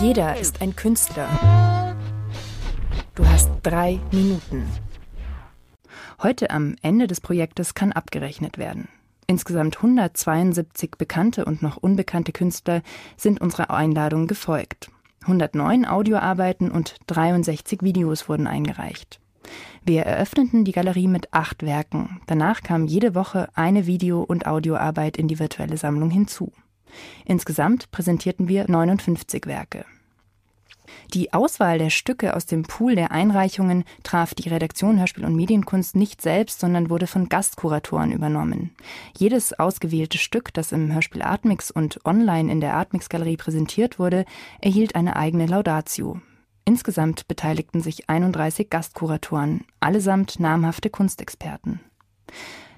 Jeder ist ein Künstler. Du hast drei Minuten. Heute am Ende des Projektes kann abgerechnet werden. Insgesamt 172 bekannte und noch unbekannte Künstler sind unserer Einladung gefolgt. 109 Audioarbeiten und 63 Videos wurden eingereicht. Wir eröffneten die Galerie mit acht Werken. Danach kam jede Woche eine Video- und Audioarbeit in die virtuelle Sammlung hinzu. Insgesamt präsentierten wir 59 Werke. Die Auswahl der Stücke aus dem Pool der Einreichungen traf die Redaktion Hörspiel und Medienkunst nicht selbst, sondern wurde von Gastkuratoren übernommen. Jedes ausgewählte Stück, das im Hörspiel Atmix und online in der Atmix Galerie präsentiert wurde, erhielt eine eigene Laudatio. Insgesamt beteiligten sich 31 Gastkuratoren, allesamt namhafte Kunstexperten.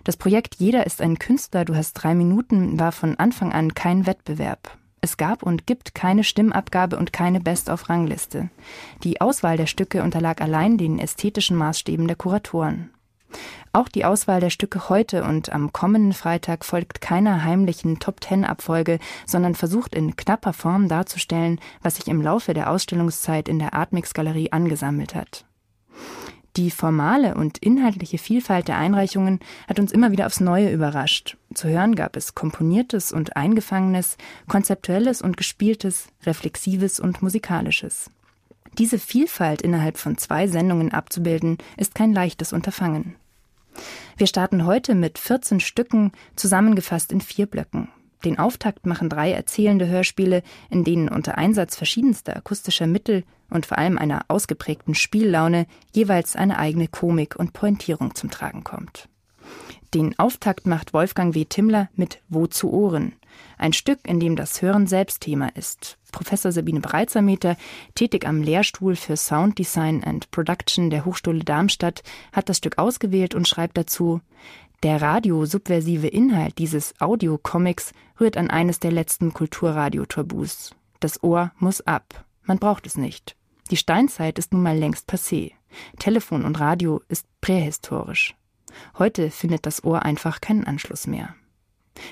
Das Projekt Jeder ist ein Künstler, du hast drei Minuten war von Anfang an kein Wettbewerb. Es gab und gibt keine Stimmabgabe und keine Best-of-Rangliste. Die Auswahl der Stücke unterlag allein den ästhetischen Maßstäben der Kuratoren. Auch die Auswahl der Stücke heute und am kommenden Freitag folgt keiner heimlichen Top-Ten-Abfolge, sondern versucht in knapper Form darzustellen, was sich im Laufe der Ausstellungszeit in der Artmix-Galerie angesammelt hat. Die formale und inhaltliche Vielfalt der Einreichungen hat uns immer wieder aufs Neue überrascht. Zu hören gab es komponiertes und eingefangenes, konzeptuelles und gespieltes, reflexives und musikalisches. Diese Vielfalt innerhalb von zwei Sendungen abzubilden, ist kein leichtes Unterfangen. Wir starten heute mit 14 Stücken, zusammengefasst in vier Blöcken. Den Auftakt machen drei erzählende Hörspiele, in denen unter Einsatz verschiedenster akustischer Mittel und vor allem einer ausgeprägten Spiellaune jeweils eine eigene Komik und Pointierung zum Tragen kommt. Den Auftakt macht Wolfgang W. Timmler mit Wo zu Ohren, ein Stück, in dem das Hören selbst Thema ist. Professor Sabine Breitsermeter, tätig am Lehrstuhl für Sound Design and Production der Hochschule Darmstadt, hat das Stück ausgewählt und schreibt dazu, der radiosubversive Inhalt dieses Audiocomics rührt an eines der letzten Kulturradio-Tabus. Das Ohr muss ab. Man braucht es nicht. Die Steinzeit ist nun mal längst passé. Telefon und Radio ist prähistorisch. Heute findet das Ohr einfach keinen Anschluss mehr.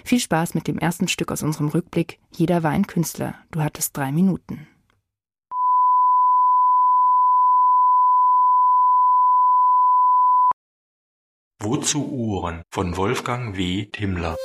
Viel Spaß mit dem ersten Stück aus unserem Rückblick. Jeder war ein Künstler. Du hattest drei Minuten. Wozu Uhren von Wolfgang W. Timmler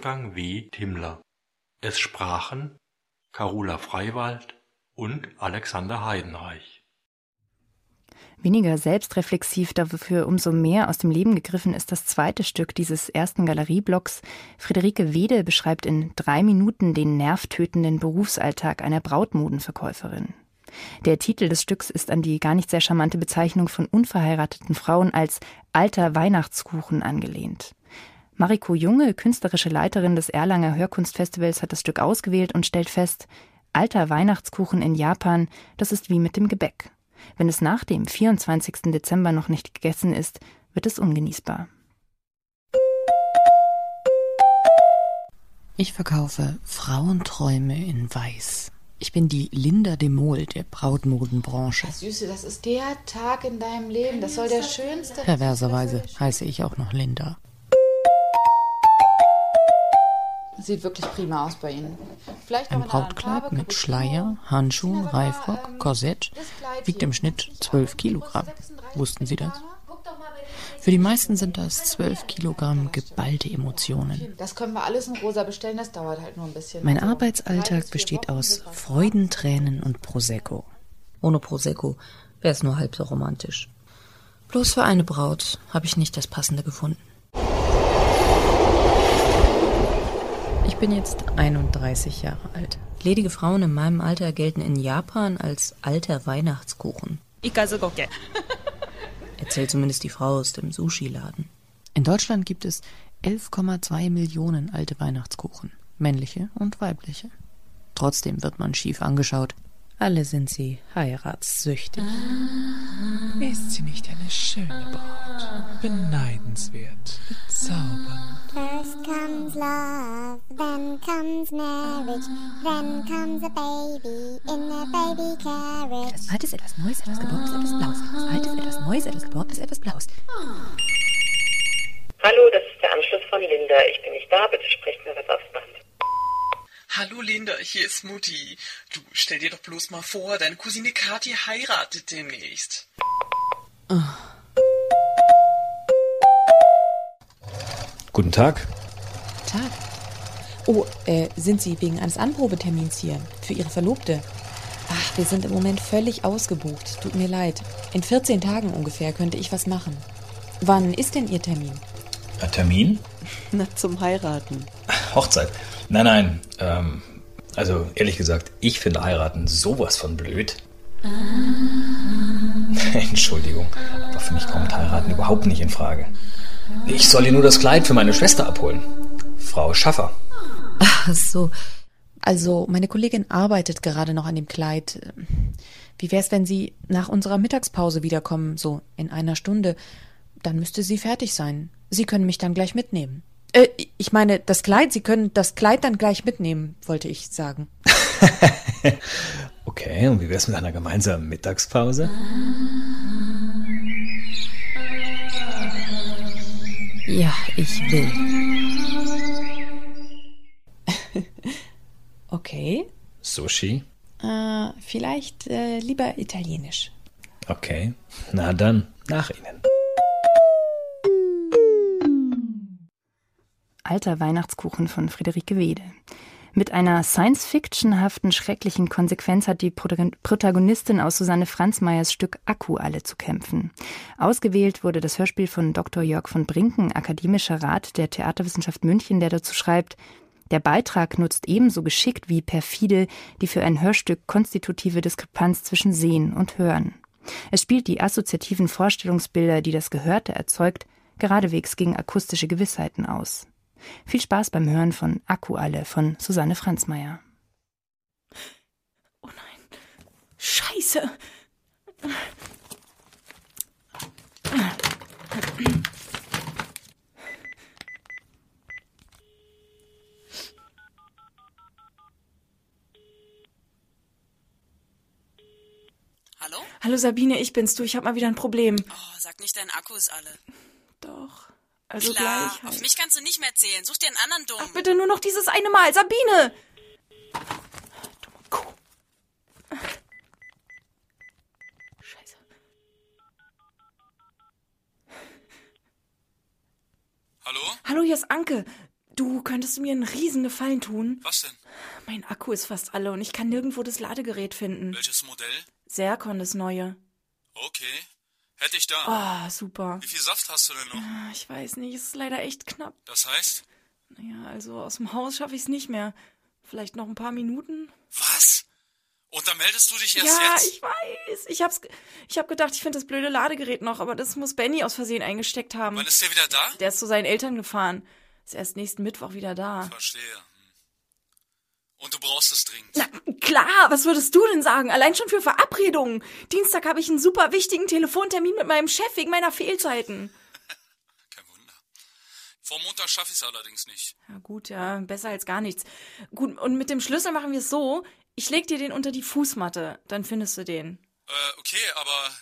Wolfgang W. Timmler. Es sprachen Carola Freiwald und Alexander Heidenreich. Weniger selbstreflexiv, dafür umso mehr aus dem Leben gegriffen ist das zweite Stück dieses ersten Galerieblocks. Friederike Wede beschreibt in drei Minuten den nervtötenden Berufsalltag einer Brautmodenverkäuferin. Der Titel des Stücks ist an die gar nicht sehr charmante Bezeichnung von unverheirateten Frauen als alter Weihnachtskuchen angelehnt. Mariko Junge, künstlerische Leiterin des Erlanger Hörkunstfestivals, hat das Stück ausgewählt und stellt fest, Alter Weihnachtskuchen in Japan, das ist wie mit dem Gebäck. Wenn es nach dem 24. Dezember noch nicht gegessen ist, wird es ungenießbar. Ich verkaufe Frauenträume in Weiß. Ich bin die Linda de Mol der Brautmodenbranche. Süße, das ist der Tag in deinem Leben. Das soll der schönste. Perverserweise heiße ich auch noch Linda. Sieht wirklich prima aus bei Ihnen. Vielleicht Ein Brautkleid mit. Schleier, Handschuhen, Reifrock, ähm, Korsett wiegt im Schnitt 12 Kilogramm. Größe 36 Wussten Sie das? Den Für die meisten sind das 12 Kilogramm geballte Emotionen. Das können wir alles in rosa bestellen, das dauert halt nur ein bisschen. Mein Also, Arbeitsalltag besteht aus Freudentränen und Prosecco. Ohne Prosecco wäre es nur halb so romantisch. Bloß für eine Braut habe ich nicht das Passende gefunden. Bin jetzt 31 Jahre alt. Ledige Frauen in meinem Alter gelten in Japan als alter Weihnachtskuchen. Erzählt zumindest die Frau aus dem Sushi-Laden. In Deutschland gibt es 11,2 Millionen alte Weihnachtskuchen, männliche und weibliche. Trotzdem wird man schief angeschaut. Alle sind sie heiratssüchtig. Ist sie nicht eine schöne Braut? Beneidenswert, bezaubernd. First comes love, then comes marriage, then comes a baby in a baby carriage. Etwas Altes, etwas Neues, etwas Geborgenes, etwas Blaues. Etwas Altes, etwas Neues, etwas Geborgenes, etwas Blaues. Hallo, das ist der Anschluss von Linda. Ich bin nicht da, bitte sprecht mir was aufs Band. Hallo Linda, hier ist Mutti. Du stell dir doch bloß mal vor, deine Cousine Kathi heiratet demnächst. Guten Tag. Tag. Oh, äh, sind Sie wegen eines Anprobetermins hier? Für Ihre Verlobte? Ach, wir sind im Moment völlig ausgebucht. Tut mir leid. In 14 Tagen ungefähr könnte ich was machen. Wann ist denn Ihr Termin? Ein Termin? Na, zum Heiraten. Hochzeit. Nein, nein. Ähm, also ehrlich gesagt, ich finde heiraten sowas von blöd. Entschuldigung, aber für mich kommt heiraten überhaupt nicht in Frage. Ich soll ihr nur das Kleid für meine Schwester abholen. Frau Schaffer. Ach so. Also, meine Kollegin arbeitet gerade noch an dem Kleid. Wie wär's, wenn Sie nach unserer Mittagspause wiederkommen, so in einer Stunde? Dann müsste sie fertig sein. Sie können mich dann gleich mitnehmen. Äh, ich meine, das Kleid, Sie können das Kleid dann gleich mitnehmen, wollte ich sagen. Okay, und wie wär's mit einer gemeinsamen Mittagspause? Ja, ich will. okay. Sushi? Äh, vielleicht äh, lieber italienisch. Okay. Na dann, nach Ihnen. Alter Weihnachtskuchen von Friederike Wede. Mit einer Science-Fiction-haften, schrecklichen Konsequenz hat die Protagon- Protagonistin aus Susanne Franzmeyers Stück Akku alle zu kämpfen. Ausgewählt wurde das Hörspiel von Dr. Jörg von Brinken, akademischer Rat der Theaterwissenschaft München, der dazu schreibt, der Beitrag nutzt ebenso geschickt wie perfide die für ein Hörstück konstitutive Diskrepanz zwischen Sehen und Hören. Es spielt die assoziativen Vorstellungsbilder, die das Gehörte erzeugt, geradewegs gegen akustische Gewissheiten aus. Viel Spaß beim Hören von Akku alle von Susanne Franzmeier. Oh nein. Scheiße. Hallo? Hallo Sabine, ich bin's du. Ich hab mal wieder ein Problem. Oh, sag nicht, dein Akku ist alle. Doch. Also Klar, gleich. Halt. auf mich kannst du nicht mehr zählen. Such dir einen anderen Dumm. Ach, bitte nur noch dieses eine Mal. Sabine! Dumme Kuh. Scheiße. Hallo? Hallo, hier ist Anke. Du, könntest mir einen riesen Gefallen tun? Was denn? Mein Akku ist fast alle und ich kann nirgendwo das Ladegerät finden. Welches Modell? Serkon, das neue. Okay. Hätte ich da. Oh, super. Wie viel Saft hast du denn noch? Ah, Ich weiß nicht, es ist leider echt knapp. Das heißt? Naja, also aus dem Haus schaffe ich es nicht mehr. Vielleicht noch ein paar Minuten? Was? Und dann meldest du dich erst ja, jetzt? ich weiß. Ich hab's, ich hab gedacht, ich finde das blöde Ladegerät noch, aber das muss Benny aus Versehen eingesteckt haben. Wann ist der wieder da? Der ist zu seinen Eltern gefahren. Ist erst nächsten Mittwoch wieder da. Verstehe. Und du brauchst es dringend. Na klar, was würdest du denn sagen? Allein schon für Verabredungen. Dienstag habe ich einen super wichtigen Telefontermin mit meinem Chef wegen meiner Fehlzeiten. Vor Montag schaffe ich es allerdings nicht. Ja gut, ja, besser als gar nichts. Gut, und mit dem Schlüssel machen wir es so. Ich leg dir den unter die Fußmatte, dann findest du den. Äh, okay, aber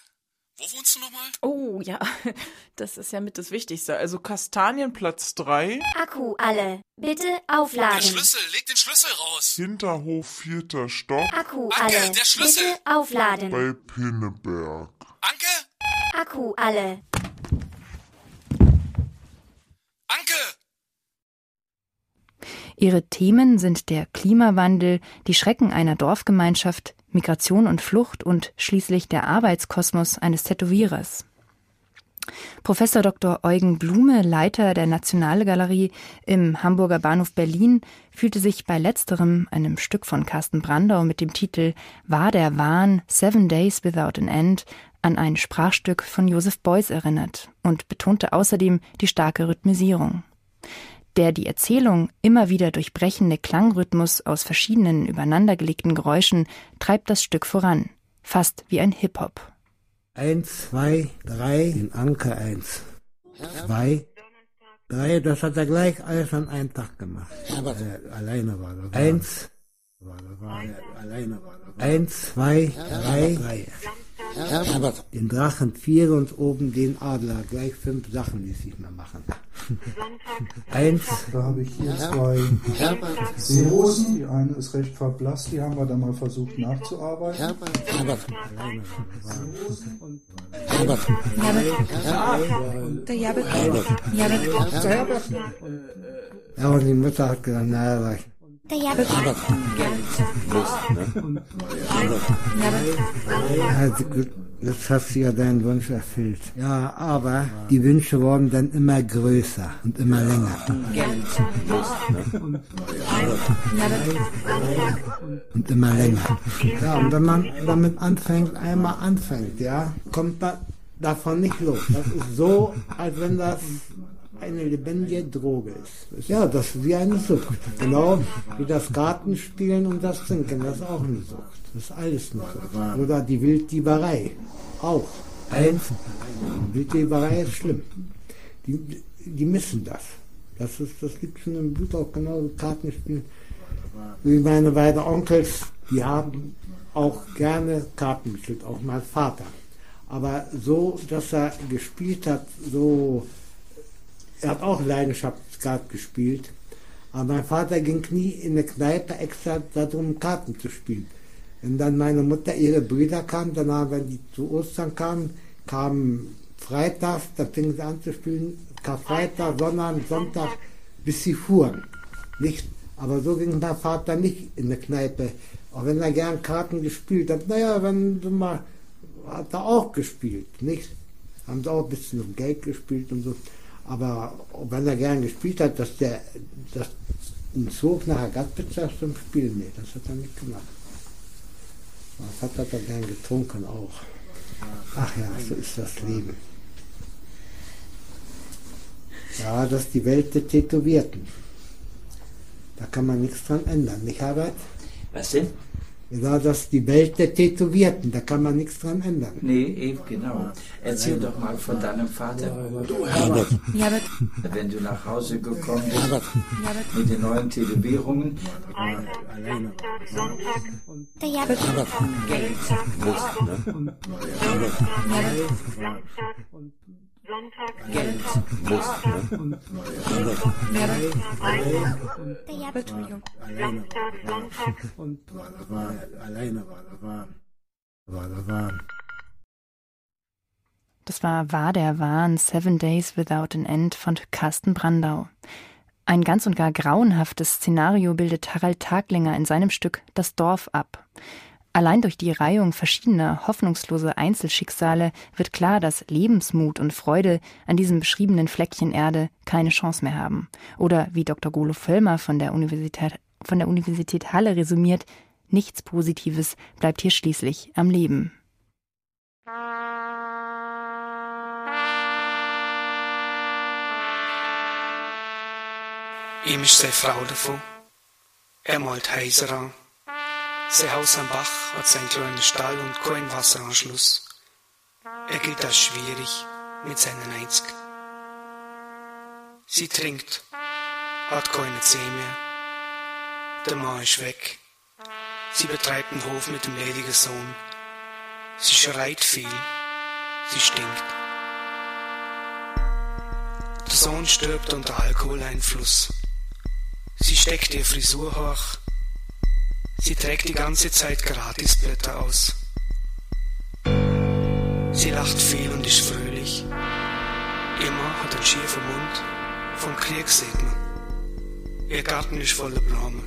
wo wohnst du nochmal? Oh, ja, das ist ja mit das Wichtigste. Also Kastanienplatz 3. Akku alle. Bitte aufladen. Der Schlüssel, leg den Schlüssel raus. Hinterhof, vierter Stock. Akku Anke, alle. der Schlüssel. Bitte aufladen. Bei Pinneberg. Anke? Akku alle. Anke! Ihre Themen sind der Klimawandel, die Schrecken einer Dorfgemeinschaft, Migration und Flucht und schließlich der Arbeitskosmos eines Tätowierers. Professor Dr. Eugen Blume, Leiter der Nationalgalerie im Hamburger Bahnhof Berlin, fühlte sich bei letzterem, einem Stück von Carsten Brandau mit dem Titel War der Wahn Seven Days Without an End an ein Sprachstück von Joseph Beuys erinnert und betonte außerdem die starke Rhythmisierung. Der die Erzählung immer wieder durchbrechende Klangrhythmus aus verschiedenen übereinandergelegten Geräuschen treibt das Stück voran, fast wie ein Hip-Hop. Eins, zwei, drei, in Anker eins. Zwei, drei, das hat er gleich alles an einem Tag gemacht. Aber äh, alleine war das. Eins, war, das war, alleine war das. Eins, zwei, drei, drei. Den Drachen vier und oben den Adler. Gleich fünf Sachen ließ ich mir machen. Eins. Da habe ich hier zwei Seerosen. Die eine ist recht verblasst, die haben wir dann mal versucht nachzuarbeiten. Ja, und die Mutter hat gesagt, naja, jetzt hast du ja deinen Wunsch erfüllt. Ja, aber die Wünsche wurden dann immer größer und immer länger. Und immer länger. Ja, und wenn man damit anfängt, einmal anfängt, ja, kommt man davon nicht los. Das ist so, als wenn das eine lebendige Droge ist. Ja, das ist wie eine Sucht. Genau wie das Kartenspielen und das Trinken, das ist auch eine Sucht. Das ist alles eine Sucht. Oder die Wilddieberei. Auch. Eins. Wilddieberei ist schlimm. Die, die missen das. Das, ist, das liegt schon im Blut auch genau wie Kartenspielen. Wie meine beiden Onkels, die haben auch gerne Karten gespielt, auch mein Vater. Aber so, dass er gespielt hat, so er hat auch Leidenschaftskart gespielt. Aber mein Vater ging nie in eine Kneipe extra darum, Karten zu spielen. Wenn dann meine Mutter, ihre Brüder kamen, dann haben, wenn die zu Ostern kamen, kamen freitags, da fingen sie an zu spielen, Karfreitag, Sonntag, Sonntag, bis sie fuhren. Nicht, aber so ging mein Vater nicht in eine Kneipe. Auch wenn er gern Karten gespielt hat. Naja, wenn du mal, hat er auch gespielt, nicht? Haben sie auch ein bisschen um Geld gespielt und so. Aber wenn er gern gespielt hat, dass der dass ein Zug nachher Gastbezirk zum Spielen, nee, das hat er nicht gemacht. Was hat er gern getrunken auch. Ach ja, so ist das Leben. Ja, das ist die Welt der Tätowierten. Da kann man nichts dran ändern, nicht Herbert? Was denn? Ja, das die Welt der Tätowierten, da kann man nichts dran ändern. Nee, eben genau. Erzähl doch mal von deinem Vater. Du, Herbert. Herbert. Wenn du nach Hause gekommen bist mit den neuen Tätowierungen. Der Herbert. Geld. Geld. Entschuldigung. Und alleine war das Wahn. War der Wahn. Das war War der Wahn Seven Days Without an End von Carsten Brandau. Ein ganz und gar grauenhaftes Szenario bildet Harald Taglinger in seinem Stück Das Dorf ab. Allein durch die Reihung verschiedener hoffnungslose Einzelschicksale wird klar, dass Lebensmut und Freude an diesem beschriebenen Fleckchen Erde keine Chance mehr haben. Oder wie Dr. Golo Völlmer von der Universität, von der Universität Halle resümiert, nichts Positives bleibt hier schließlich am Leben. Ihm ist seine Frau davon. Er malt Häuser an. Sein Haus am Bach hat seinen kleinen Stall und keinen Wasseranschluss. Er gilt als schwierig mit seinen 90. Sie trinkt, hat keine Zeh mehr. Der Mann ist weg. Sie betreibt den Hof mit dem ledigen Sohn. Sie schreit viel. Sie stinkt. Der Sohn stirbt unter Alkoholeinfluss. Sie steckt ihr Frisur hoch. Sie trägt die ganze Zeit Gratisblätter aus. Sie lacht viel und ist fröhlich. Ihr Mann hat einen schiefen Mund. Vom Krieg sieht man. Ihr Garten ist voller Blumen.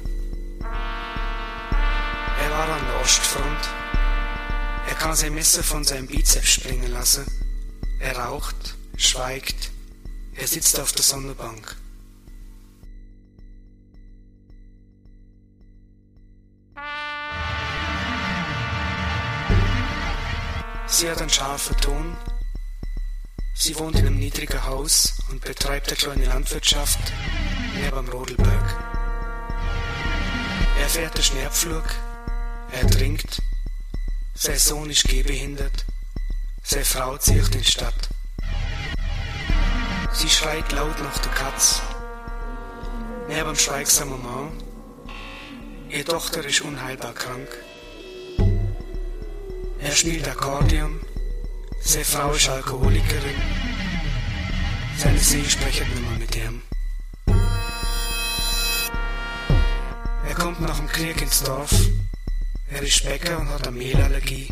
Er war an der Ostfront. Er kann sein Messer von seinem Bizeps springen lassen. Er raucht, schweigt. Er sitzt auf der Sonnenbank. Sie hat einen scharfen Ton. Sie wohnt in einem niedrigen Haus und betreibt eine kleine Landwirtschaft neben am Rodelberg. Er fährt den Schneepflug, er trinkt, sein Sohn ist gehbehindert, seine Frau zieht in die Stadt. Sie schreit laut nach der Katz, neben am schweigsamen Mann. Ihre Tochter ist unheilbar krank. Er spielt Akkordeon. Seine Frau ist Alkoholikerin. Seine See sprechen nicht mehr mit ihm. Er kommt nach dem Krieg ins Dorf. Er ist Bäcker und hat eine Mehlallergie.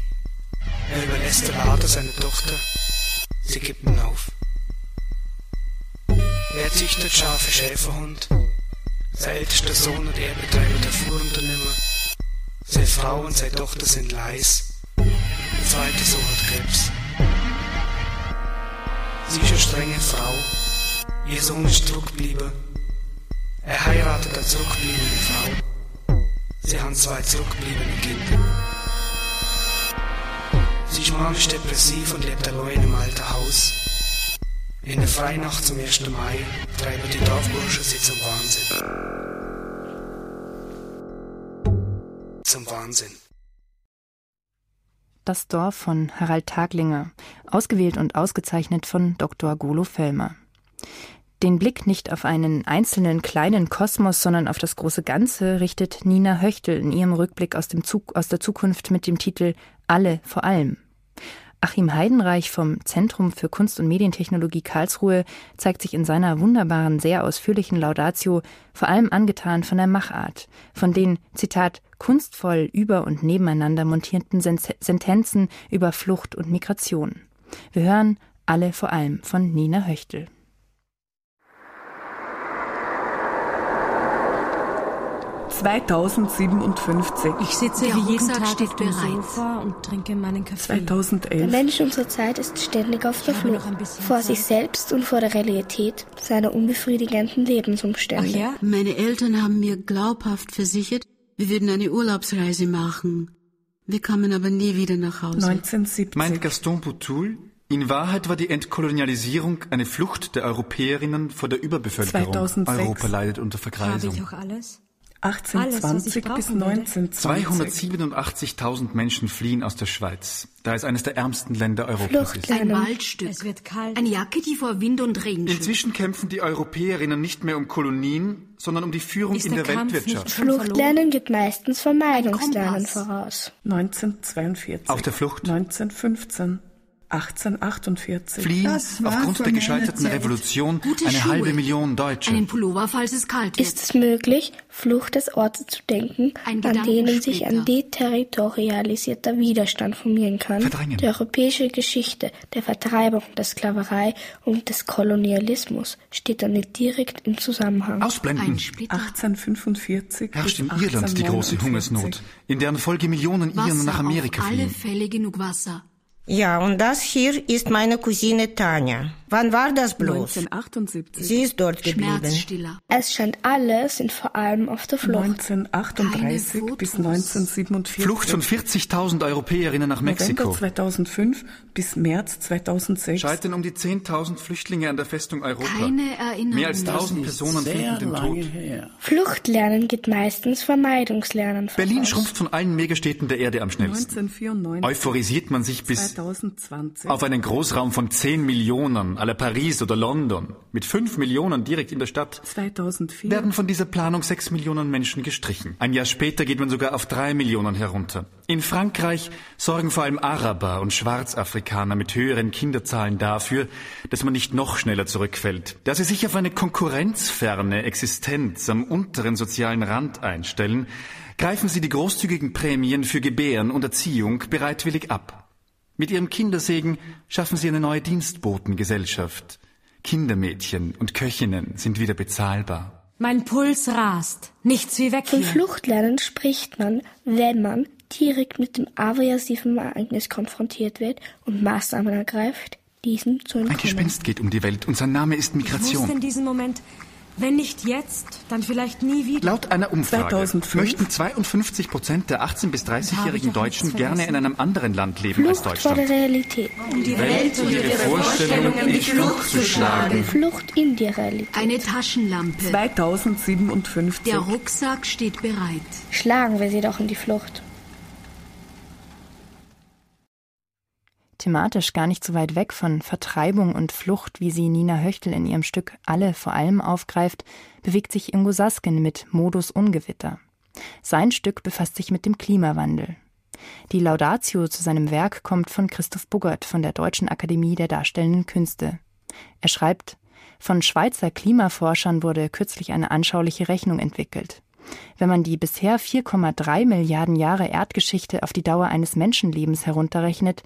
Er überlässt den Laden seiner Tochter. Sie gibt ihn auf. Er züchtet scharfe Schäferhund. Sein ältester Sohn und er betreiben ein Fuhrunternehmer. Seine Frau und seine Tochter sind leis. Sohn hat Krebs. Sie ist eine strenge Frau. Ihr Sohn ist zurückgeblieben. Er heiratet eine zurückgebliebene Frau. Sie haben zwei zurückgebliebene Kinder. Sie ist manisch depressiv und lebt allein im alten Haus. In der Freinacht zum 1. Mai treiben die Dorfburschen sie zum Wahnsinn. Zum Wahnsinn. Das Dorf von Harald Taglinger, ausgewählt und ausgezeichnet von Dr. Golo Fellmer. Den Blick nicht auf einen einzelnen kleinen Kosmos, sondern auf das große Ganze richtet Nina Höchtel in ihrem Rückblick aus, dem Zug, aus der Zukunft mit dem Titel Alle vor allem. Achim Heidenreich vom Zentrum für Kunst- und Medientechnologie Karlsruhe zeigt sich in seiner wunderbaren, sehr ausführlichen Laudatio vor allem angetan von der Machart, von den, Zitat, kunstvoll über und nebeneinander montierten Sentenzen über Flucht und Migration. Wir hören alle vor allem von Nina Höchtel. ...2057. Ich sitze Der wie jeden Rucksack Tag steht auf dem bereit. Sofa und trinke meinen Kaffee. 2011. Der Mensch unserer Zeit ist ständig auf der Flucht. Vor sich selbst und vor der Realität seiner unbefriedigenden Lebensumstände. Meine Eltern haben mir glaubhaft versichert, wir würden eine Urlaubsreise machen. Wir kamen aber nie wieder nach Hause. 1970. Meint Gaston Boutoul, in Wahrheit war die Entkolonialisierung eine Flucht der Europäerinnen vor der Überbevölkerung. 2006. Europa leidet unter Habe Vergreisung. ich auch alles? 1820 bis 1920. 227.000 Menschen fliehen aus der Schweiz, da es eines der ärmsten Länder Europas ist. Ein Waldstück. Es wird kalt. Eine Jacke, die vor Wind und Regen schützt. Inzwischen kämpfen die Europäerinnen nicht mehr um Kolonien, sondern um die Führung Ist in der der Kampf Weltwirtschaft. nicht Fluchtlernen geht meistens Vermeidungslernen voraus. 1942. Auf der Flucht. 1915. 1848. Fliehen Das war aufgrund der gescheiterten Zeit. Revolution Gute eine Schuhe. halbe Million Deutsche. Einen Pullover, falls es kalt wird. Ist es möglich, Flucht des Orte zu denken, Ein an denen sich ein deterritorialisierter Widerstand formieren kann? Verdrängen. Die europäische Geschichte der Vertreibung, der Sklaverei und des Kolonialismus steht damit direkt im Zusammenhang. Ausblenden. 1845 Herrscht in Irland die große 1849. Hungersnot, in deren Folge Millionen Iren nach Amerika auf alle fliehen. Fälle genug Wasser. Ja, und das hier ist meine Cousine Tanja. Wann war das bloß? 1978. Sie ist dort geblieben. Es scheint alle sind vor allem auf der Flucht. 1938 bis 1947. Flucht von 40.000 Europäerinnen nach Mexiko. November 2005 bis März 2006. Scheitern um die 10.000 Flüchtlinge an der Festung Europa. Keine Erinnerung. Mehr als 1.000 Personen finden den Tod. Fluchtlernen geht meistens Vermeidungslernen voraus. Berlin schrumpft von allen Megastädten der Erde am schnellsten. 1994. Euphorisiert man sich bis 2020. auf einen Großraum von 10 Millionen, à la Paris oder London, mit 5 Millionen direkt in der Stadt, 2004. werden von dieser Planung 6 Millionen Menschen gestrichen. Ein Jahr später geht man sogar auf 3 Millionen herunter. In Frankreich sorgen vor allem Araber und Schwarzafrikaner mit höheren Kinderzahlen dafür, dass man nicht noch schneller zurückfällt. Da sie sich auf eine konkurrenzferne Existenz am unteren sozialen Rand einstellen, greifen sie die großzügigen Prämien für Gebären und Erziehung bereitwillig ab. Mit ihrem Kindersegen schaffen sie eine neue Dienstbotengesellschaft. Kindermädchen und Köchinnen sind wieder bezahlbar. Mein Puls rast. Nichts wie weg Von. Fluchtlernen spricht man, wenn man direkt mit dem aversiven Ereignis konfrontiert wird und Maßnahmen ergreift, diesem zu Ein entkommen. Gespenst geht um die Welt und sein Name ist Ich wusste in Migration. diesem Moment, wenn nicht jetzt, dann vielleicht nie wieder. Laut einer Umfrage 2005 möchten 52 Prozent der 18- bis Habe ich 30-jährigen doch nichts Deutschen gerne in einem anderen Land leben als Flucht vor der Deutschland. Realität. Um die Welt und ihre Vorstellungen in die Flucht zu schlagen. Flucht in die Realität. Eine Taschenlampe. 2057. Der Rucksack steht bereit. Schlagen wir sie doch in die Flucht. Thematisch gar nicht so weit weg von Vertreibung und Flucht, wie sie Nina Höchtel in ihrem Stück Alle vor allem aufgreift, bewegt sich Ingo Saskin mit Modus Ungewitter. Sein Stück befasst sich mit dem Klimawandel. Die Laudatio zu seinem Werk kommt von Christoph Buggert von der Deutschen Akademie der Darstellenden Künste. Er schreibt, von Schweizer Klimaforschern wurde kürzlich eine anschauliche Rechnung entwickelt. Wenn man die bisher 4,3 Milliarden Jahre Erdgeschichte auf die Dauer eines Menschenlebens herunterrechnet,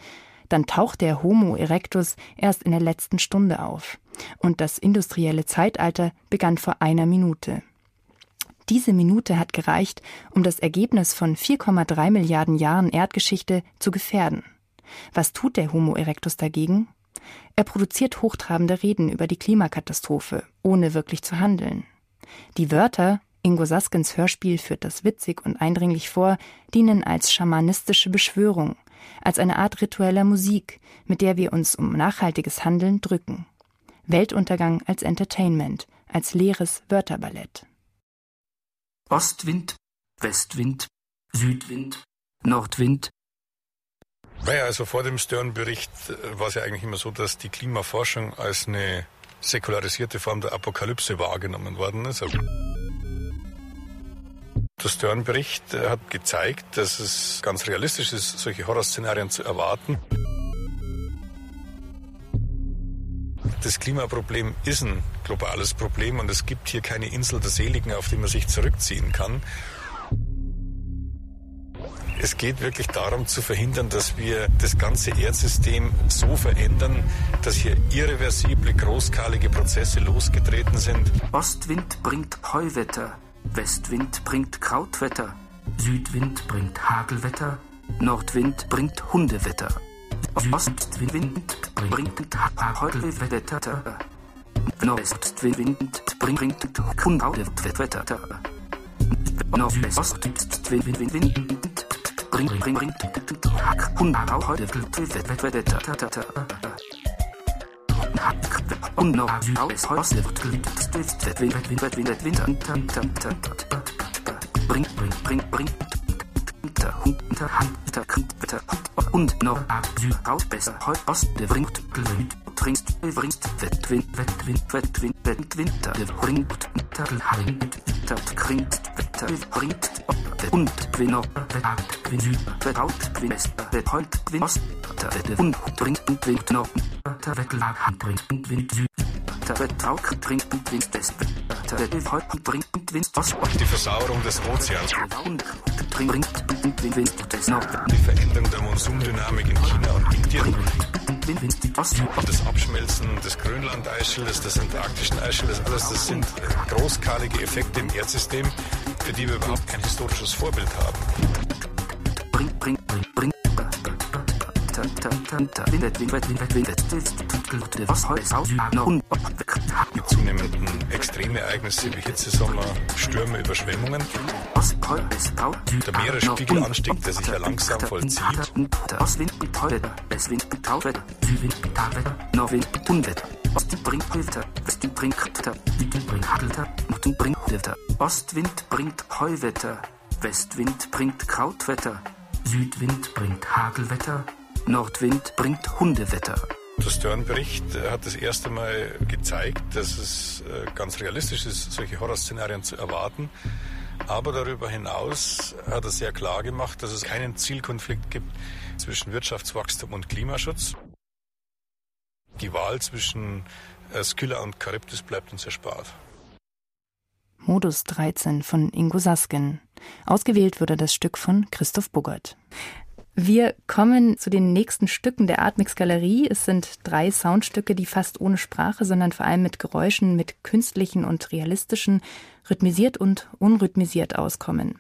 dann taucht der Homo erectus erst in der letzten Stunde auf. Und das industrielle Zeitalter begann vor einer Minute. Diese Minute hat gereicht, um das Ergebnis von 4,3 Milliarden Jahren Erdgeschichte zu gefährden. Was tut der Homo erectus dagegen? Er produziert hochtrabende Reden über die Klimakatastrophe, ohne wirklich zu handeln. Die Wörter, Ingo Saskins Hörspiel führt das witzig und eindringlich vor, dienen als schamanistische Beschwörung, als eine Art ritueller Musik, mit der wir uns um nachhaltiges Handeln drücken. Weltuntergang als Entertainment, als leeres Wörterballett. Ostwind, Westwind, Südwind, Nordwind. Naja, also vor dem Stern-Bericht äh, war es ja eigentlich immer so, dass die Klimaforschung als eine säkularisierte Form der Apokalypse wahrgenommen worden ist. Der Stern-Bericht äh, hat gezeigt, dass es ganz realistisch ist, solche Horrorszenarien zu erwarten. Das Klimaproblem ist ein globales Problem und es gibt hier keine Insel der Seligen, auf die man sich zurückziehen kann. Es geht wirklich darum zu verhindern, dass wir das ganze Erdsystem so verändern, dass hier irreversible, großskalige Prozesse losgetreten sind. Ostwind bringt Heuwetter, Westwind bringt Krautwetter, Südwind bringt Hagelwetter, Nordwind bringt Hundewetter. Ostwind bringt Heuwetter, Nordwestwind bringt Hundewetter. Nordwestwind bringt Hundewetter. Und noch aus Bring, bring, bring, bring. Und noch Süd, besser, Ost, der bringt, bringst, Wettwind, Wettwind, Wettwind, Wettwind, der bringt, Tagelheim, Tat, kringt, Wetter, bringt, und Gewinner, Wett, Gewinn, Süd, Wett, Haut, Gewinn, West, Wett, Heut, Gewinn, Ost, Wette, und bringt, und winkt, Nord, Wettelag, bringt, und Wind, Süd, Die Versauerung des Ozeans, die Veränderung der Monsumdynamik in China und Indien, das Abschmelzen des Grönland-Eisschildes, des antarktischen Eisschildes, alles das sind großskalige Effekte im Erdsystem, für die wir überhaupt kein historisches Vorbild haben. Zunehmenden Extremereignisse wie Hitzesommer, Stürme, Überschwemmungen. Der Meeresspiegelanstieg, der sich ja langsam vollzieht. Osten bringt Hilter, Westen bringt Hilter, Süden bringt Hilter, Norden bringt Hilter. Ostwind bringt Heuwetter, Westwind bringt Krautwetter, Südwind bringt Hagelwetter, Nordwind bringt Hundewetter. Der Stern-Bericht hat das erste Mal gezeigt, dass es äh, ganz realistisch ist, solche Horrorszenarien zu erwarten. Aber darüber hinaus hat er sehr klar gemacht, dass es keinen Zielkonflikt gibt zwischen Wirtschaftswachstum und Klimaschutz. Die Wahl zwischen äh, Skylla und Charybdis bleibt uns erspart. Modus 13 von Ingo Sasken. Ausgewählt wurde das Stück von Christoph Buggert. Wir kommen zu den nächsten Stücken der Artmix Galerie. Es sind drei Soundstücke, die fast ohne Sprache, sondern vor allem mit Geräuschen, mit künstlichen und realistischen, rhythmisiert und unrhythmisiert auskommen.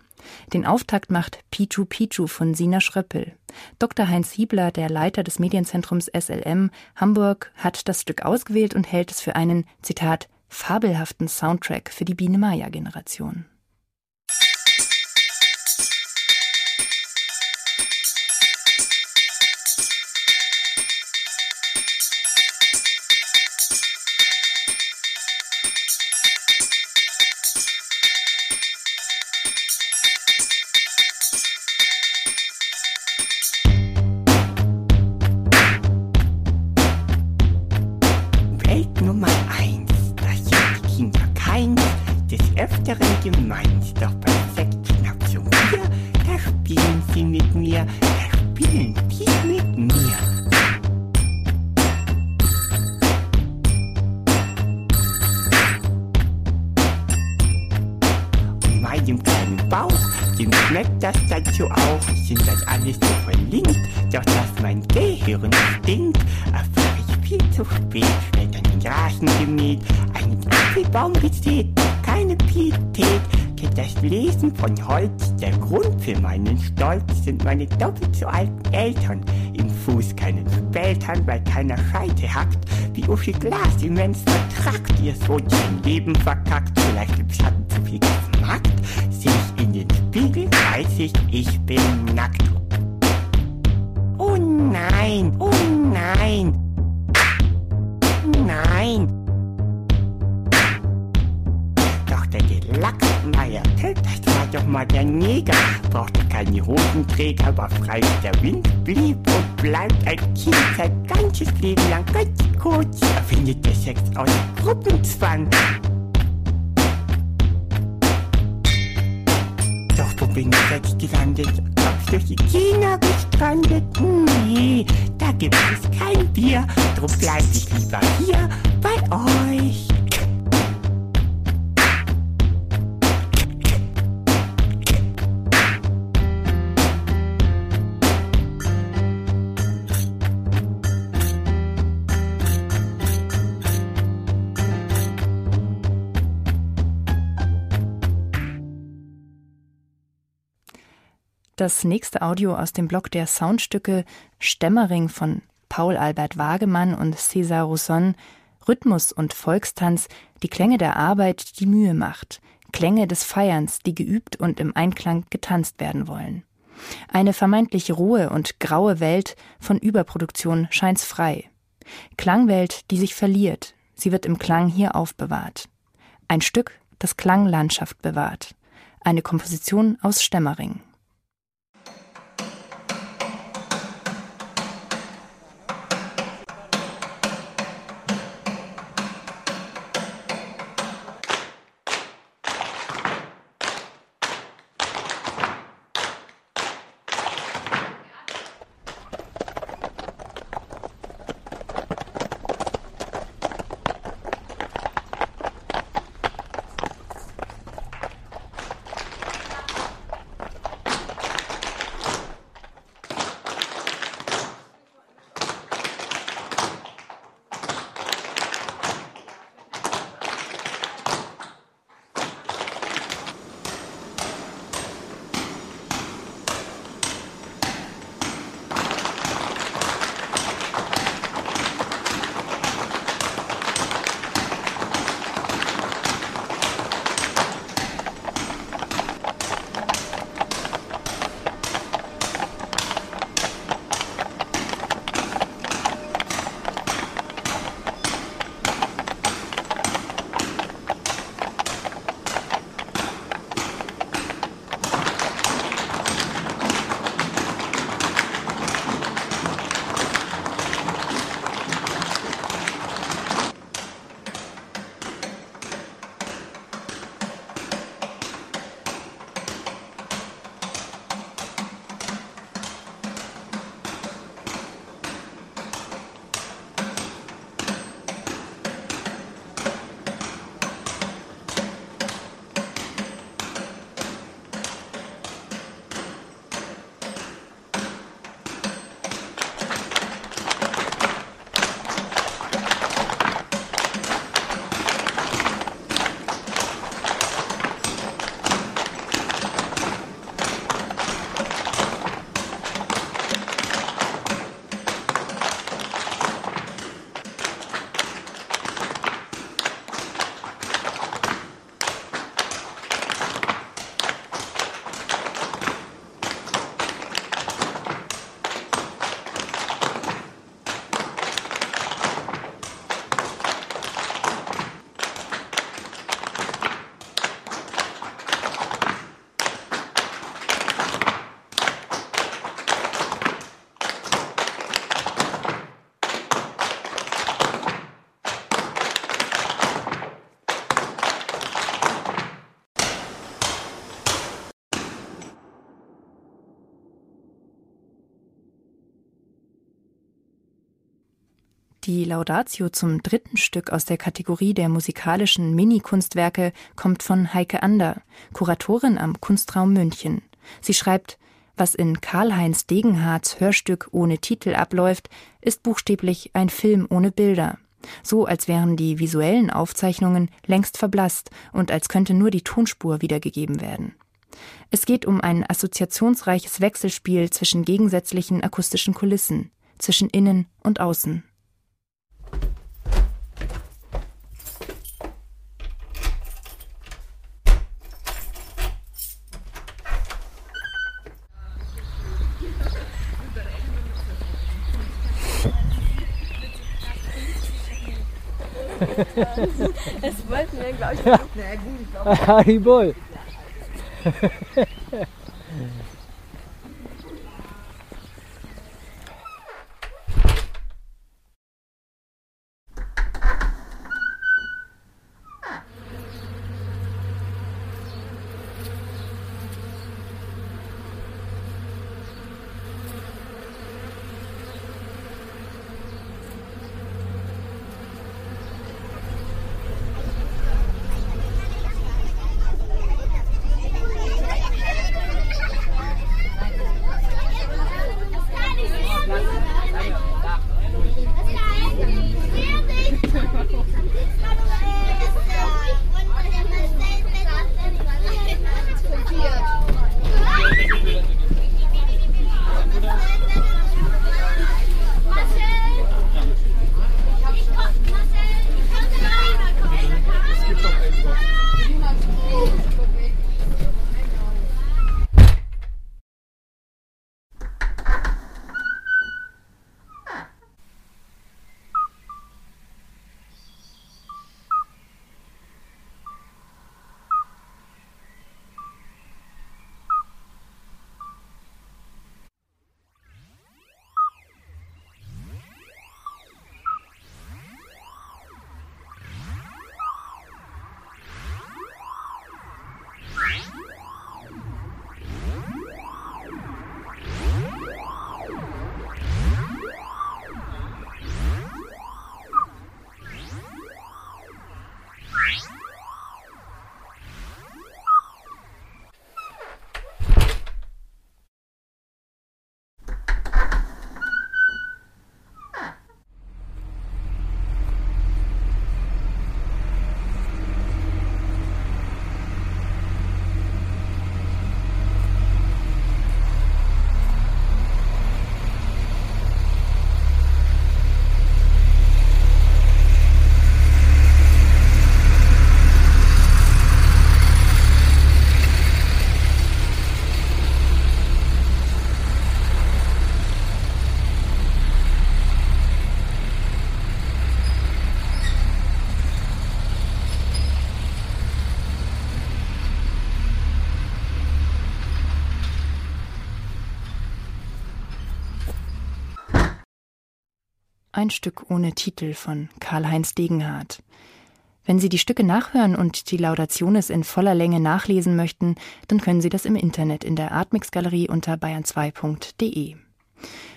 Den Auftakt macht Pichu Pichu von Sina Schröppel. Dr. Heinz Hiebler, der Leiter des Medienzentrums SLM Hamburg, hat das Stück ausgewählt und hält es für einen, Zitat, fabelhaften Soundtrack für die Biene Maya Generation. Keiner Scheite hackt, wie Uschi Glas immens vertrackt. Ihr Sohn sein Leben verkackt, vielleicht im Schatten zu viel geschmackt. Seh ich in den Spiegel, weiß ich, ich bin Doch der Gelackmeier, das war doch mal der Neger. Brauchte keine Hosenträger, aber frei der Wind blieb und bleibt ein Kind sein ganzes Leben lang ganz kurz. Erfindet der Sex aus Gruppenzwang. Doch wo bin ich jetzt gelandet? Ob durch die China gestrandet? Nee, da gibt es kein Bier. Drum bleib ich lieber hier bei euch. Das nächste Audio aus dem Blog der Soundstücke Stämmering von Paul Albert Wagemann und César Rousson, Rhythmus und Volkstanz, die Klänge der Arbeit, die Mühe macht, Klänge des Feierns, die geübt und im Einklang getanzt werden wollen. Eine vermeintlich rohe und graue Welt von Überproduktion scheint's frei. Klangwelt, die sich verliert, sie wird im Klang hier aufbewahrt. Ein Stück, das Klanglandschaft bewahrt. Eine Komposition aus Stämmering. Die Laudatio zum dritten Stück aus der Kategorie der musikalischen Mini-Kunstwerke kommt von Heike Ander, Kuratorin am Kunstraum München. Sie schreibt, was in Karl-Heinz Degenhardts Hörstück ohne Titel abläuft, ist buchstäblich ein Film ohne Bilder. So als wären die visuellen Aufzeichnungen längst verblasst und als könnte nur die Tonspur wiedergegeben werden. Es geht um ein assoziationsreiches Wechselspiel zwischen gegensätzlichen akustischen Kulissen, zwischen Innen und Außen. Es wollten wir, glaube ich, na gut, ich glaube. Haribol. Ein Stück ohne Titel von Karl-Heinz Degenhardt. Wenn Sie die Stücke nachhören und die Laudationes in voller Länge nachlesen möchten, dann können Sie das im Internet in der Artmix-Galerie unter bayern2.de.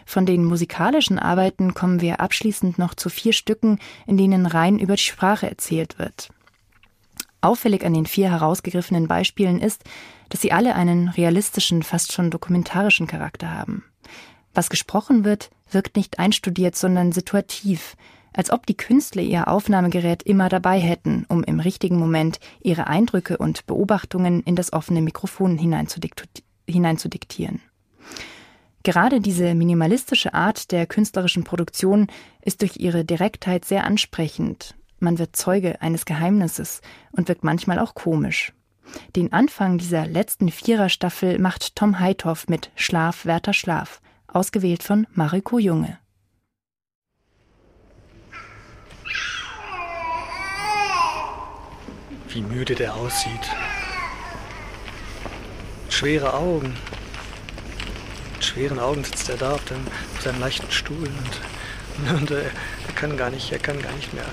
Von den musikalischen Arbeiten kommen wir abschließend noch zu vier Stücken, in denen rein über die Sprache erzählt wird. Auffällig an den vier herausgegriffenen Beispielen ist, dass sie alle einen realistischen, fast schon dokumentarischen Charakter haben. Was gesprochen wird, wirkt nicht einstudiert, sondern situativ, als ob die Künstler ihr Aufnahmegerät immer dabei hätten, um im richtigen Moment ihre Eindrücke und Beobachtungen in das offene Mikrofon hineinzudiktieren. Gerade diese minimalistische Art der künstlerischen Produktion ist durch ihre Direktheit sehr ansprechend. Man wird Zeuge eines Geheimnisses und wirkt manchmal auch komisch. Den Anfang dieser letzten Viererstaffel macht Tom Heithoff mit Schlaf, Werter Schlaf, ausgewählt von Mariko Junge. Wie müde der aussieht. Schwere Augen. Mit schweren Augen sitzt er da auf, dem, auf seinem leichten Stuhl und, und äh, er kann gar nicht, er kann gar nicht mehr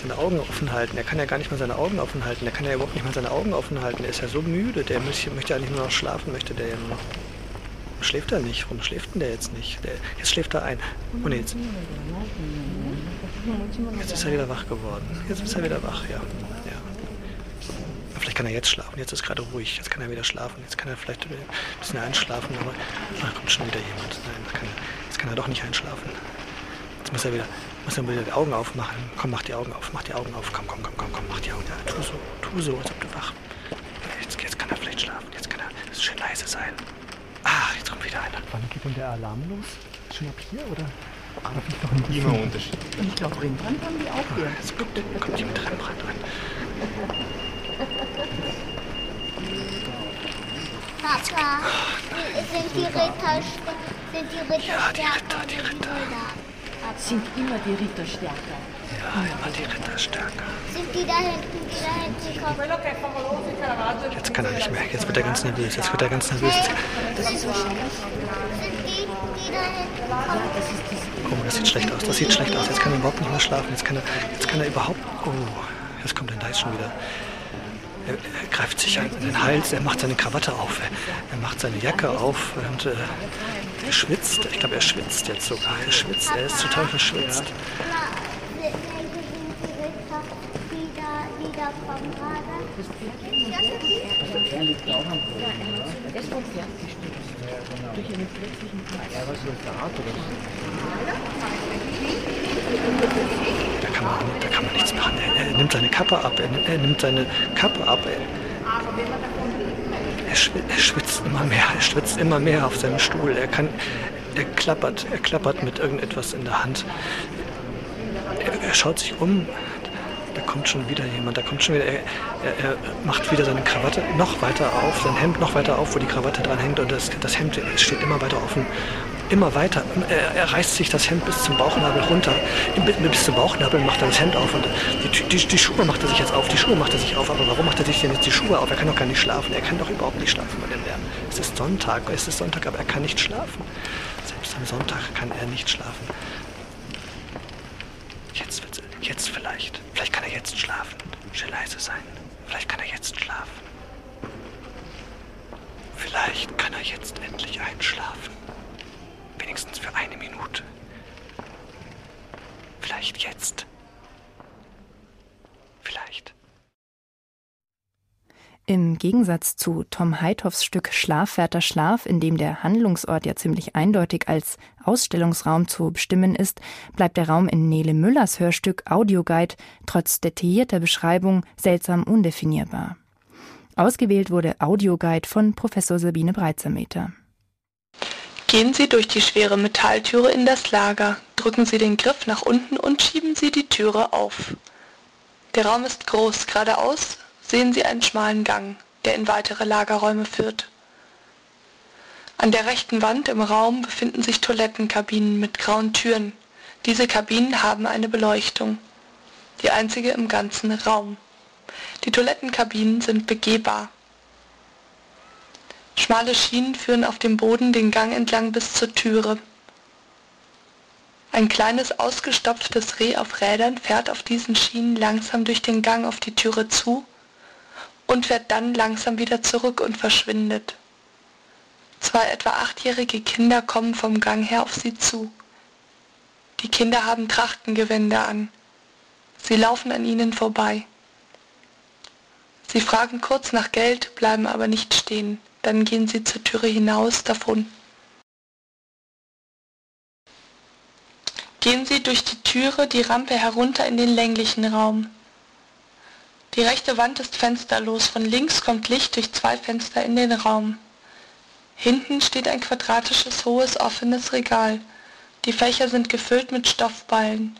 seine Augen offen halten. Er kann ja gar nicht mal seine Augen offen halten. Er kann ja überhaupt nicht mal seine Augen offen halten. Er ist ja so müde. Der möchte, möchte eigentlich nur noch schlafen, möchte der ja nur noch. Schläft er nicht? Warum schläft denn der jetzt nicht? Der, jetzt schläft er ein. Und jetzt. Jetzt ist er wieder wach geworden. Jetzt ist er wieder wach, ja. ja. Vielleicht kann er jetzt schlafen. Jetzt ist gerade ruhig. Jetzt kann er wieder schlafen. Jetzt kann er vielleicht ein bisschen einschlafen, aber ach, kommt schon wieder jemand. Nein, kann, jetzt kann er doch nicht einschlafen. Jetzt muss er wieder, muss er wieder die Augen aufmachen. Komm, mach die Augen auf, mach die Augen auf. Komm, komm, komm, komm, komm, mach die Augen. Ja, tu so, tu so, als ob du wach. Jetzt, jetzt kann er vielleicht schlafen. Jetzt kann er schön leise sein. Ah, jetzt kommt wieder einer. Wann geht denn der Alarm los? Schon ab hier oder? Ah, Darf ich doch ein bisschen- Immer Unterschied. Ich glaube, Rembrandt haben die auch hier. Jetzt kommt, kommt die mit Rembrandt rein. Papa, sind die Ritter, sind die Ritter Ja, die stärker Ritter, die Ritter. Brüder? Sind immer die Ritter stärker. Ja, immer die Ritter stärker. Jetzt kann er nicht mehr. Jetzt wird er ganz nervös. Jetzt wird er ganz nervös. Das ist so? Oh, das sieht schlecht aus. Das sieht schlecht aus. Jetzt kann er überhaupt nicht mehr schlafen. Jetzt kann er, jetzt kann er überhaupt. Oh, jetzt kommt der Dice schon wieder. Er, er greift sich an den Hals. Er macht seine Krawatte auf. Er, er macht seine Jacke auf und äh, er schwitzt. Ich glaube, er schwitzt jetzt sogar. Er schwitzt. Er ist total verschwitzt. Na, welche sind die Ritter, die da, die da kommen gerade? Liegt auch am Boden, oder? Er ist vom Pferd gestürzt. Durch einen plötzlichen Fall. Er war Soldat oder Da kann man, da kann man nichts machen. Er, nimmt seine Kappe ab. Er, er nimmt seine Kappe ab. Er, er, schwitzt, er schwitzt immer mehr. Er schwitzt immer mehr auf seinem Stuhl. Er kann, er klappert, er klappert mit irgendetwas in der Hand. Er, er schaut sich um. Da kommt schon wieder jemand. Da kommt schon wieder. Er, er, macht wieder seine Krawatte noch weiter auf, sein Hemd noch weiter auf, wo die Krawatte dran hängt und das, das Hemd steht immer weiter offen. Immer weiter. Er, er reißt sich das Hemd bis zum Bauchnabel runter. Bis, bis zum Bauchnabel macht er das Hemd auf und die, die, die Schuhe macht er sich jetzt auf. Die Schuhe macht er sich auf. Aber warum macht er sich denn jetzt die Schuhe auf? Er kann doch gar nicht schlafen. Er kann doch überhaupt nicht schlafen bei dem Lärm. Es ist Sonntag. Es ist Sonntag, aber er kann nicht schlafen. Selbst am Sonntag kann er nicht schlafen. Jetzt wird's, jetzt vielleicht. Vielleicht kann er jetzt schlafen. Schön leise sein. Vielleicht kann er jetzt schlafen. Vielleicht kann er jetzt endlich einschlafen. Wenigstens für eine Minute. Vielleicht jetzt. Vielleicht. Im Gegensatz zu Tom Heithoffs Stück Schlafwärter Schlaf, in dem der Handlungsort ja ziemlich eindeutig als Ausstellungsraum zu bestimmen ist, bleibt der Raum in Nele Müllers Hörstück Audioguide trotz detaillierter Beschreibung seltsam undefinierbar. Ausgewählt wurde Audioguide von Professor Sabine Breitsermeter. Gehen Sie durch die schwere Metalltüre in das Lager, drücken Sie den Griff nach unten und schieben Sie die Türe auf. Der Raum ist groß, geradeaus sehen Sie einen schmalen Gang, der in weitere Lagerräume führt. An der rechten Wand im Raum befinden sich Toilettenkabinen mit grauen Türen. Diese Kabinen haben eine Beleuchtung, die einzige im ganzen Raum. Die Toilettenkabinen sind begehbar. Schmale Schienen führen auf dem Boden den Gang entlang bis zur Türe. Ein kleines ausgestopftes Reh auf Rädern fährt auf diesen Schienen langsam durch den Gang auf die Türe zu und fährt dann langsam wieder zurück und verschwindet. Zwei etwa achtjährige Kinder kommen vom Gang her auf sie zu. Die Kinder haben Trachtengewänder an. Sie laufen an ihnen vorbei. Sie fragen kurz nach Geld, bleiben aber nicht stehen. Dann gehen sie zur Türe hinaus davon. Gehen Sie durch die Türe die Rampe herunter in den länglichen Raum. Die rechte Wand ist fensterlos, von links kommt Licht durch zwei Fenster in den Raum. Hinten steht ein quadratisches, hohes, offenes Regal. Die Fächer sind gefüllt mit Stoffballen.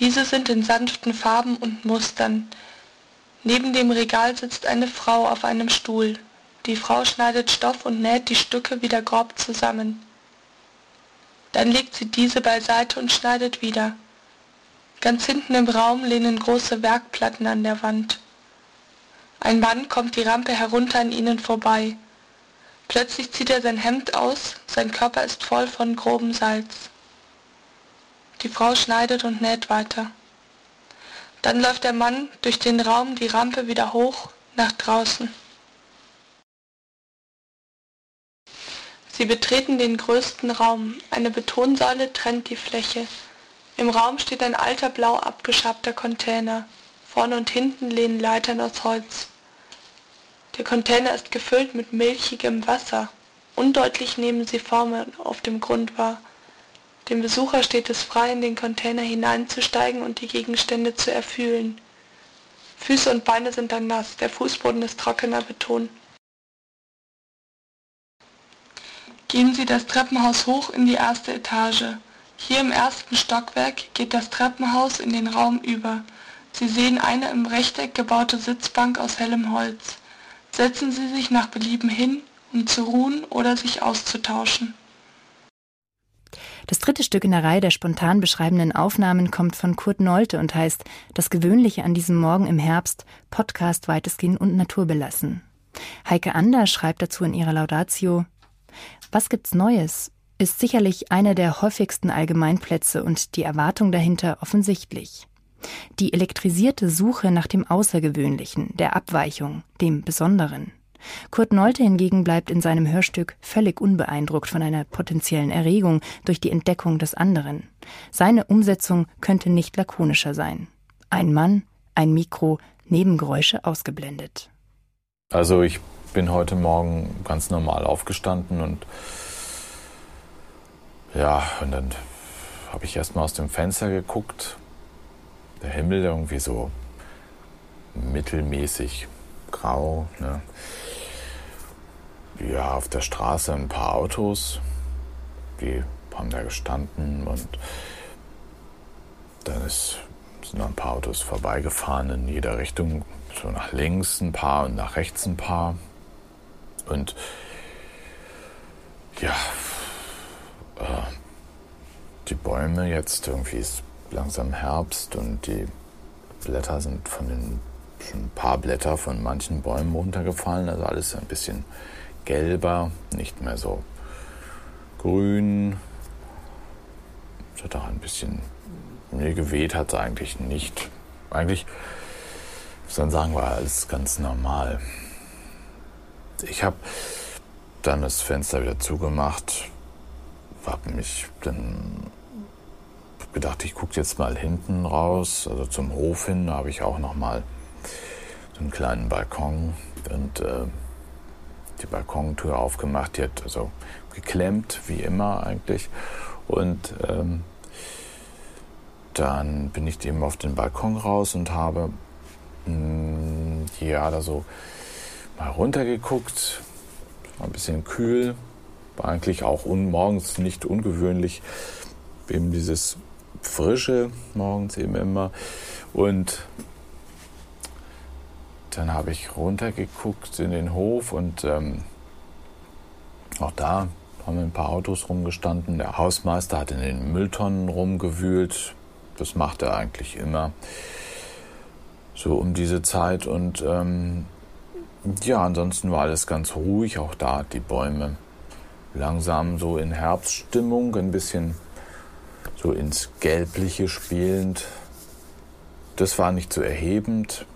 Diese sind in sanften Farben und Mustern. Neben dem Regal sitzt eine Frau auf einem Stuhl. Die Frau schneidet Stoff und näht die Stücke wieder grob zusammen. Dann legt sie diese beiseite und schneidet wieder. Ganz hinten im Raum lehnen große Werkplatten an der Wand. Ein Mann kommt die Rampe herunter an ihnen vorbei. Plötzlich zieht er sein Hemd aus, sein Körper ist voll von grobem Salz. Die Frau schneidet und näht weiter. Dann läuft der Mann durch den Raum die Rampe wieder hoch nach draußen. Sie betreten den größten Raum. Eine Betonsäule trennt die Fläche. Im Raum steht ein alter blau abgeschabter Container. Vorne und hinten lehnen Leitern aus Holz. Der Container ist gefüllt mit milchigem Wasser. Undeutlich nehmen sie Formen auf dem Grund wahr. Dem Besucher steht es frei, in den Container hineinzusteigen und die Gegenstände zu erfühlen. Füße und Beine sind dann nass, der Fußboden ist trockener Beton. Gehen Sie das Treppenhaus hoch in die erste Etage. Hier im ersten Stockwerk geht das Treppenhaus in den Raum über. Sie sehen eine im Rechteck gebaute Sitzbank aus hellem Holz. Setzen Sie sich nach Belieben hin, um zu ruhen oder sich auszutauschen. Das dritte Stück in der Reihe der spontan beschreibenden Aufnahmen kommt von Kurt Nolte und heißt Das Gewöhnliche an diesem Morgen im Herbst, Podcast weitestgehend und naturbelassen. Heike Ander schreibt dazu in ihrer Laudatio Was gibt's Neues? ist sicherlich einer der häufigsten Allgemeinplätze und die Erwartung dahinter offensichtlich. Die elektrisierte Suche nach dem Außergewöhnlichen, der Abweichung, dem Besonderen. Kurt Nolte hingegen bleibt in seinem Hörstück völlig unbeeindruckt von einer potenziellen Erregung durch die Entdeckung des anderen. Seine Umsetzung könnte nicht lakonischer sein. Ein Mann, ein Mikro, Nebengeräusche ausgeblendet. Also ich bin heute Morgen ganz normal aufgestanden und ja, und dann habe ich erstmal aus dem Fenster geguckt. Der Himmel irgendwie so mittelmäßig grau. Ne? Ja, auf der Straße ein paar Autos, die haben da gestanden und dann ist, sind noch ein paar Autos vorbeigefahren in jeder Richtung. So nach links ein paar und nach rechts ein paar. Und ja, äh, die Bäume jetzt irgendwie ist langsam Herbst und die Blätter sind von den schon ein paar Blätter von manchen Bäumen runtergefallen, also alles ein bisschen gelber, nicht mehr so grün. Es hat auch ein bisschen, nee, geweht hat es eigentlich nicht. Eigentlich, muss man sagen, war alles ganz normal. Ich habe dann das Fenster wieder zugemacht, habe mich dann gedacht, ich gucke jetzt mal hinten raus, also zum Hof hin, da habe ich auch noch mal so einen kleinen Balkon und äh, die Balkontür aufgemacht. Die hat also geklemmt, wie immer eigentlich. Und ähm, dann bin ich eben auf den Balkon raus und habe mh, mm, ja da so mal runtergeguckt. War ein bisschen kühl, war eigentlich auch morgens nicht ungewöhnlich. Eben dieses Frische morgens eben immer. Und dann habe ich runtergeguckt in den Hof und ähm, auch da haben ein paar Autos rumgestanden. Der Hausmeister hat in den Mülltonnen rumgewühlt. Das macht er eigentlich immer. So um diese Zeit. Und ähm, ja, ansonsten war alles ganz ruhig. Auch da die Bäume langsam so in Herbststimmung, ein bisschen so ins Gelbliche spielend. Das war nicht so erhebend,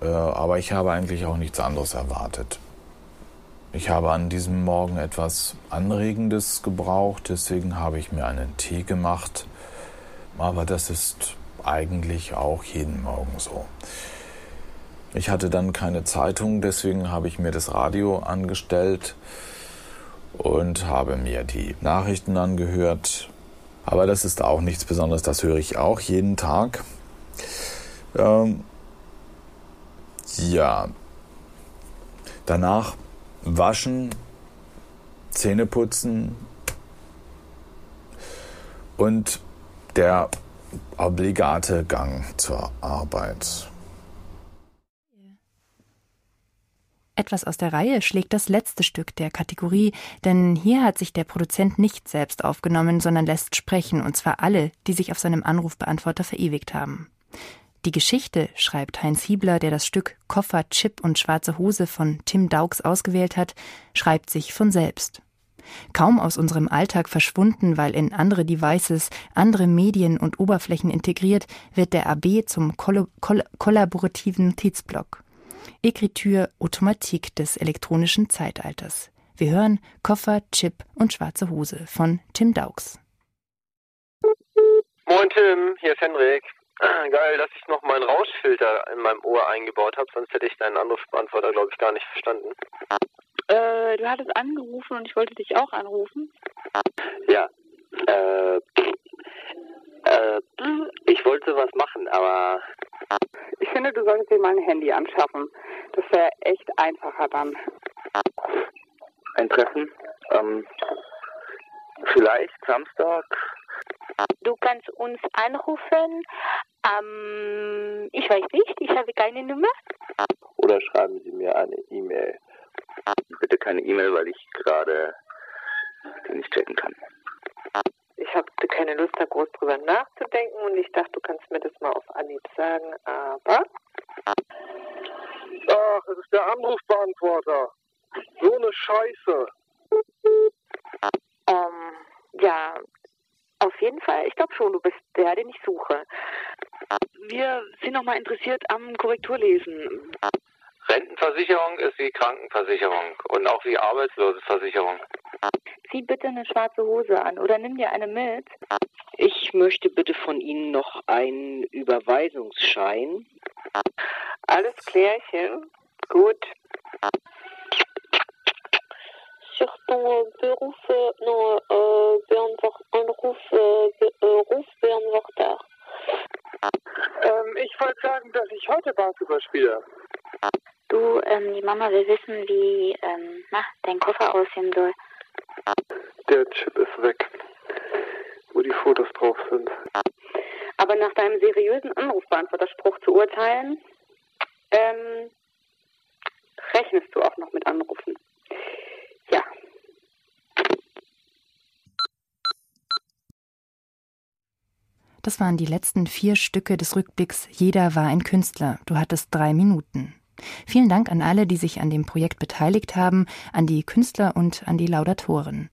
äh, aber ich habe eigentlich auch nichts anderes erwartet. Ich habe an diesem Morgen etwas Anregendes gebraucht, deswegen habe ich mir einen Tee gemacht. Aber das ist eigentlich auch jeden Morgen so. Ich hatte dann keine Zeitung, deswegen habe ich mir das Radio angestellt und habe mir die Nachrichten angehört. Aber das ist auch nichts Besonderes, das höre ich auch jeden Tag. Ähm, ja. Danach waschen, Zähne putzen und der obligate Gang zur Arbeit. Etwas aus der Reihe schlägt das letzte Stück der Kategorie, denn hier hat sich der Produzent nicht selbst aufgenommen, sondern lässt sprechen, und zwar alle, die sich auf seinem Anrufbeantworter verewigt haben. Die Geschichte, schreibt Heinz Hiebler, der das Stück Koffer, Chip und schwarze Hose von Tim Daux ausgewählt hat, schreibt sich von selbst. Kaum aus unserem Alltag verschwunden, weil in andere Devices, andere Medien und Oberflächen integriert, wird der AB zum koll koll kollaborativen Notizblock. Ekritur Automatik des elektronischen Zeitalters. Wir hören Koffer, Chip und schwarze Hose von Tim Daux. Moin Tim, hier ist Henrik. Geil, dass ich noch meinen Rauschfilter in meinem Ohr eingebaut habe, sonst hätte ich deinen Anrufbeantworter, glaube ich, gar nicht verstanden. Äh, du hattest angerufen und ich wollte dich auch anrufen. Ja, äh, äh, ich wollte was machen, aber... Ich finde, du solltest dir mal ein Handy anschaffen. Das wäre echt einfacher dann. Ein Treffen? Ähm, vielleicht Samstag? Du kannst uns anrufen. Ähm, ich weiß nicht, ich habe keine Nummer. Oder schreiben Sie mir eine E-Mail. Bitte keine E-Mail, weil ich gerade die nicht checken kann. Ich habe keine Lust, da groß drüber nachzudenken und ich dachte, du kannst mir das mal auf Anhieb sagen, aber. Ach, es ist der Anrufbeantworter. So eine Scheiße. Ähm, ja, auf jeden Fall. Ich glaube schon, du bist der, den ich suche. Wir sind noch mal interessiert am Korrekturlesen. Rentenversicherung ist wie Krankenversicherung und auch wie Arbeitslosenversicherung. Zieh bitte eine schwarze Hose an oder nimm dir eine mit. Ich möchte bitte von Ihnen noch einen Überweisungsschein. Alles klärchen. Gut. Sur ton Beruf, non, äh, Beantwort, Anruf, äh, Rufbeantworter. Ähm, ich wollte sagen, dass ich heute Basketball spiele. Du, ähm, die Mama will wissen, wie, ähm, na, dein Koffer aussehen soll. Der Chip ist weg, wo die Fotos drauf sind. Aber nach deinem seriösen Anrufbeantworterspruch zu urteilen, ähm, rechnest du auch noch mit Anrufen. Ja. Das waren die letzten vier Stücke des Rückblicks Jeder war ein Künstler. Du hattest drei Minuten. Vielen Dank an alle, die sich an dem Projekt beteiligt haben, an die Künstler und an die Laudatoren.